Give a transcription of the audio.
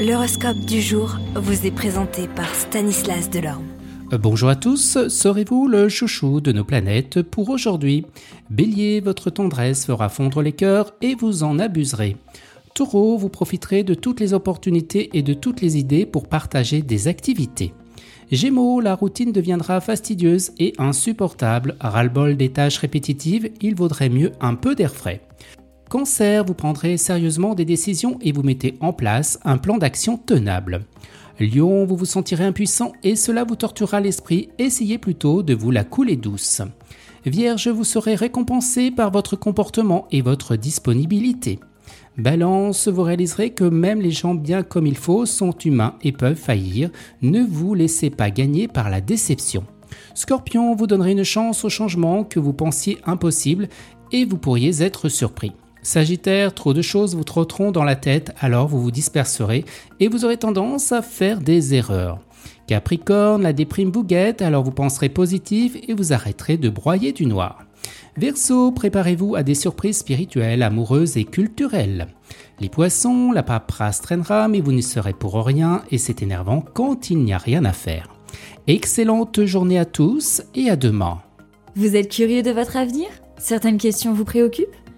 L'horoscope du jour vous est présenté par Stanislas Delorme. Euh, bonjour à tous, serez-vous le chouchou de nos planètes pour aujourd'hui? Bélier, votre tendresse fera fondre les cœurs et vous en abuserez. Taureau, vous profiterez de toutes les opportunités et de toutes les idées pour partager des activités. Gémeaux, la routine deviendra fastidieuse et insupportable. Ras-le-bol des tâches répétitives, il vaudrait mieux un peu d'air frais. Cancer, vous prendrez sérieusement des décisions et vous mettez en place un plan d'action tenable. Lion, vous vous sentirez impuissant et cela vous torturera l'esprit, essayez plutôt de vous la couler douce. Vierge, vous serez récompensé par votre comportement et votre disponibilité. Balance, vous réaliserez que même les gens bien comme il faut sont humains et peuvent faillir. Ne vous laissez pas gagner par la déception. Scorpion, vous donnerez une chance au changement que vous pensiez impossible et vous pourriez être surpris. Sagittaire, trop de choses vous trotteront dans la tête, alors vous vous disperserez et vous aurez tendance à faire des erreurs. Capricorne, la déprime vous guette, alors vous penserez positif et vous arrêterez de broyer du noir. Verseau, préparez-vous à des surprises spirituelles, amoureuses et culturelles. Les poissons, la paperasse traînera, mais vous n'y serez pour rien et c'est énervant quand il n'y a rien à faire. Excellente journée à tous et à demain. Vous êtes curieux de votre avenir? Certaines questions vous préoccupent?